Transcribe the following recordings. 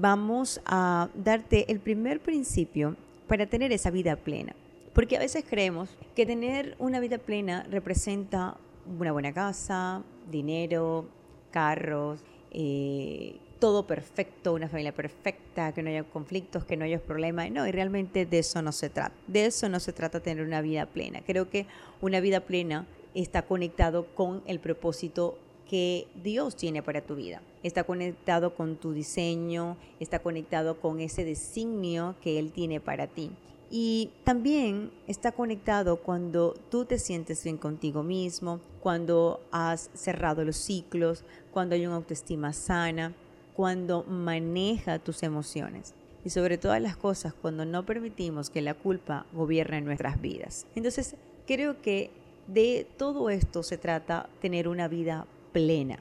vamos a darte el primer principio para tener esa vida plena. Porque a veces creemos que tener una vida plena representa una buena casa, dinero, carros, eh, todo perfecto, una familia perfecta, que no haya conflictos, que no haya problemas. No, y realmente de eso no se trata. De eso no se trata tener una vida plena. Creo que una vida plena está conectado con el propósito que Dios tiene para tu vida. Está conectado con tu diseño, está conectado con ese designio que Él tiene para ti. Y también está conectado cuando tú te sientes bien contigo mismo, cuando has cerrado los ciclos, cuando hay una autoestima sana, cuando maneja tus emociones. Y sobre todas las cosas, cuando no permitimos que la culpa gobierne nuestras vidas. Entonces, creo que de todo esto se trata tener una vida plena,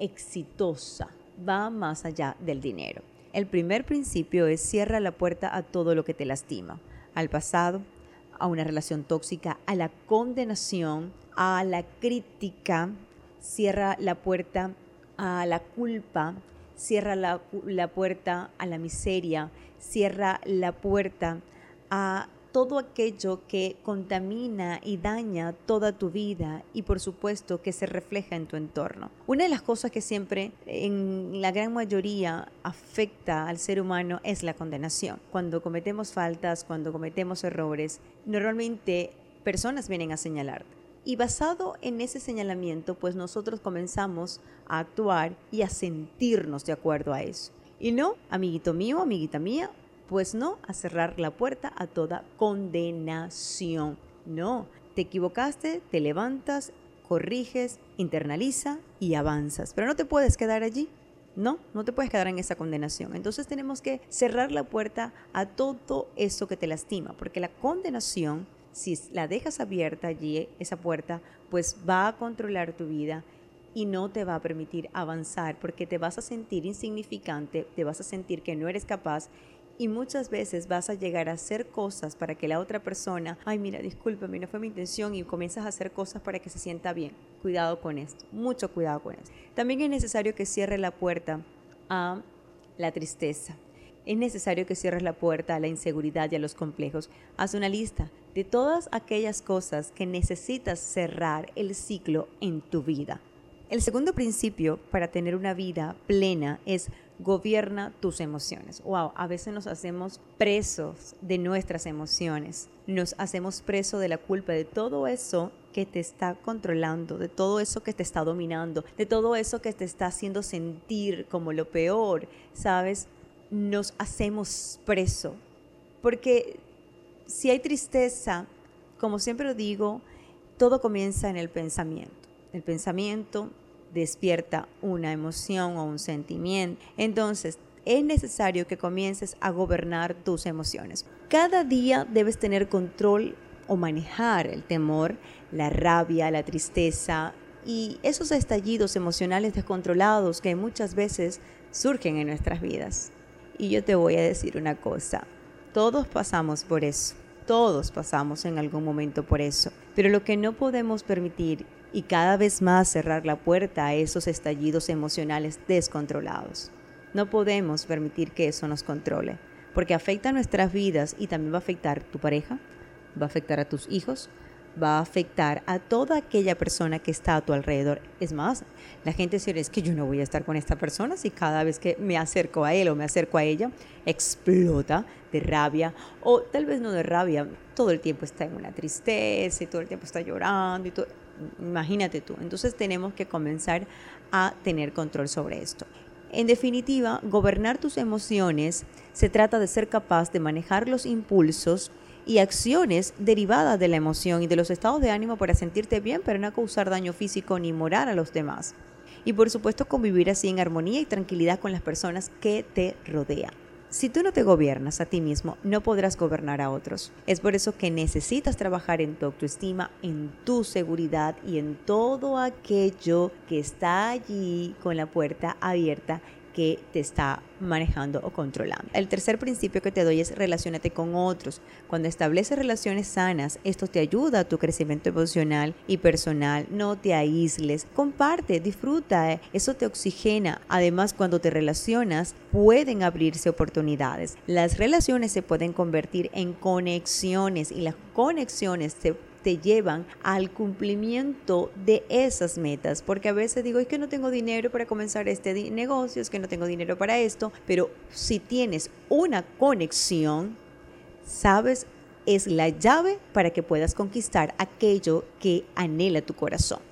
exitosa, va más allá del dinero. El primer principio es cierra la puerta a todo lo que te lastima, al pasado, a una relación tóxica, a la condenación, a la crítica, cierra la puerta a la culpa, cierra la, la, puerta a la miseria, cierra la puerta a todo aquello que contamina y daña toda tu vida y por supuesto que se refleja en tu entorno. Una de las cosas que siempre en la gran mayoría afecta al ser humano es la condenación. Cuando cometemos faltas, cuando cometemos errores, normalmente personas vienen a señalarte. Y basado en ese señalamiento, pues nosotros comenzamos a actuar y a sentirnos de acuerdo a eso. Y no, amiguito mío, amiguita mía, pues no a cerrar la puerta a toda condenación. No, te equivocaste, te levantas, corriges, internaliza y avanzas. Pero no te puedes quedar allí. No, no te puedes quedar en esa condenación. Entonces tenemos que cerrar la puerta a todo eso que te lastima, porque la condenación, si la dejas abierta allí, esa puerta, pues va a controlar tu vida y no te va a permitir avanzar porque te vas a sentir insignificante, te vas a sentir que no eres capaz y muchas veces vas a llegar a hacer cosas para que la otra persona, ay mira, discúlpame, no fue mi intención y comienzas a hacer cosas para que se sienta bien. Cuidado con esto, mucho cuidado con esto. También es necesario que cierre la puerta a la tristeza. Es necesario que cierres la puerta a la inseguridad y a los complejos. Haz una lista de todas aquellas cosas que necesitas cerrar el ciclo en tu vida. El segundo principio para tener una vida plena es gobierna tus emociones. Wow, a veces nos hacemos presos de nuestras emociones. Nos hacemos presos de la culpa de todo eso que te está controlando, de todo eso que te está dominando, de todo eso que te está haciendo sentir como lo peor, ¿sabes? Nos hacemos preso. Porque si hay tristeza, como siempre lo digo, todo comienza en el pensamiento. El pensamiento despierta una emoción o un sentimiento. Entonces, es necesario que comiences a gobernar tus emociones. Cada día debes tener control o manejar el temor, la rabia, la tristeza y esos estallidos emocionales descontrolados que muchas veces surgen en nuestras vidas. Y yo te voy a decir una cosa, todos pasamos por eso, todos pasamos en algún momento por eso, pero lo que no podemos permitir y cada vez más cerrar la puerta a esos estallidos emocionales descontrolados. No podemos permitir que eso nos controle, porque afecta nuestras vidas y también va a afectar tu pareja, va a afectar a tus hijos, va a afectar a toda aquella persona que está a tu alrededor. Es más, la gente se es que yo no voy a estar con esta persona si cada vez que me acerco a él o me acerco a ella, explota de rabia o tal vez no de rabia, todo el tiempo está en una tristeza y todo el tiempo está llorando Imagínate tú. Entonces tenemos que comenzar a tener control sobre esto. En definitiva, gobernar tus emociones se trata de ser capaz de manejar los impulsos y acciones derivadas de la emoción y de los estados de ánimo para sentirte bien, pero no causar daño físico ni moral a los demás. Y por supuesto convivir así en armonía y tranquilidad con las personas que te rodean. Si tú no te gobiernas a ti mismo, no podrás gobernar a otros. Es por eso que necesitas trabajar en tu autoestima, en tu seguridad y en todo aquello que está allí con la puerta abierta que te está manejando o controlando. El tercer principio que te doy es relacionate con otros. Cuando estableces relaciones sanas, esto te ayuda a tu crecimiento emocional y personal. No te aísles, comparte, disfruta, eso te oxigena. Además, cuando te relacionas, pueden abrirse oportunidades. Las relaciones se pueden convertir en conexiones y las conexiones se te llevan al cumplimiento de esas metas. Porque a veces digo, es que no tengo dinero para comenzar este negocio, es que no tengo dinero para esto, pero si tienes una conexión, sabes, es la llave para que puedas conquistar aquello que anhela tu corazón.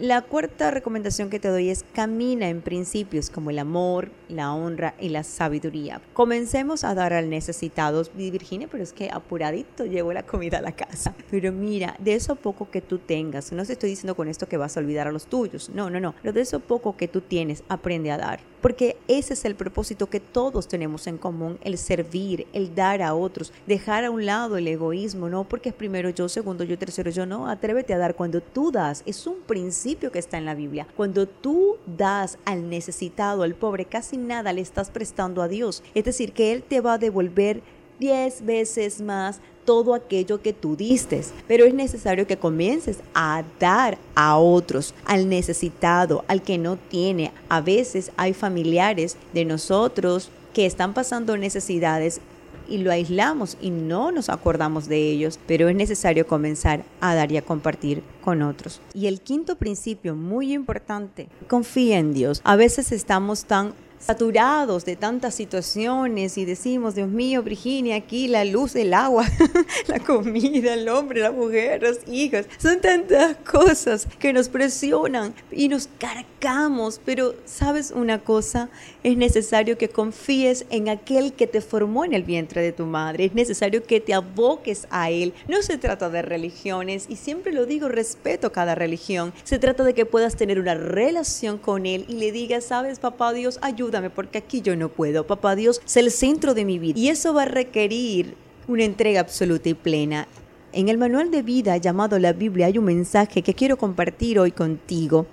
La cuarta recomendación que te doy es camina en principios como el amor, la honra y la sabiduría. Comencemos a dar al necesitado. Virginia, pero es que apuradito llevo la comida a la casa. Pero mira, de eso poco que tú tengas, no te estoy diciendo con esto que vas a olvidar a los tuyos. No, no, no. Pero de eso poco que tú tienes, aprende a dar. Porque ese es el propósito que todos tenemos en común, el servir, el dar a otros, dejar a un lado el egoísmo, no porque es primero yo, segundo yo, tercero yo, no, atrévete a dar cuando tú das. Es un principio que está en la Biblia. Cuando tú das al necesitado, al pobre, casi nada le estás prestando a Dios. Es decir, que Él te va a devolver diez veces más todo aquello que tú diste. Pero es necesario que comiences a dar a otros, al necesitado, al que no tiene. A veces hay familiares de nosotros que están pasando necesidades y lo aislamos y no nos acordamos de ellos, pero es necesario comenzar a dar y a compartir con otros. Y el quinto principio, muy importante, confía en Dios. A veces estamos tan saturados de tantas situaciones y decimos, Dios mío, Virginia, aquí la luz, el agua, la comida, el hombre, la mujer, los hijos, son tantas cosas que nos presionan y nos cargamos, pero sabes una cosa, es necesario que confíes en aquel que te formó en el vientre de tu madre, es necesario que te aboques a él. No se trata de religiones y siempre lo digo, respeto cada religión, se trata de que puedas tener una relación con él y le digas, sabes, papá Dios, ayuda porque aquí yo no puedo. Papá Dios es el centro de mi vida y eso va a requerir una entrega absoluta y plena. En el manual de vida llamado la Biblia hay un mensaje que quiero compartir hoy contigo.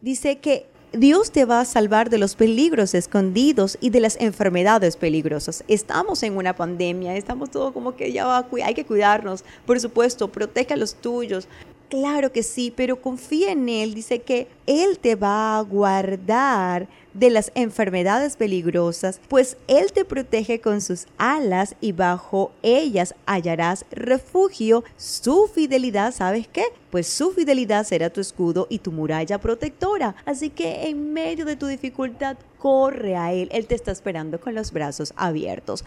Dice que Dios te va a salvar de los peligros escondidos y de las enfermedades peligrosas. Estamos en una pandemia, estamos todo como que ya va, hay que cuidarnos. Por supuesto, protege a los tuyos. Claro que sí, pero confía en Él. Dice que Él te va a guardar de las enfermedades peligrosas, pues Él te protege con sus alas y bajo ellas hallarás refugio. Su fidelidad, ¿sabes qué? Pues su fidelidad será tu escudo y tu muralla protectora. Así que en medio de tu dificultad, corre a Él. Él te está esperando con los brazos abiertos.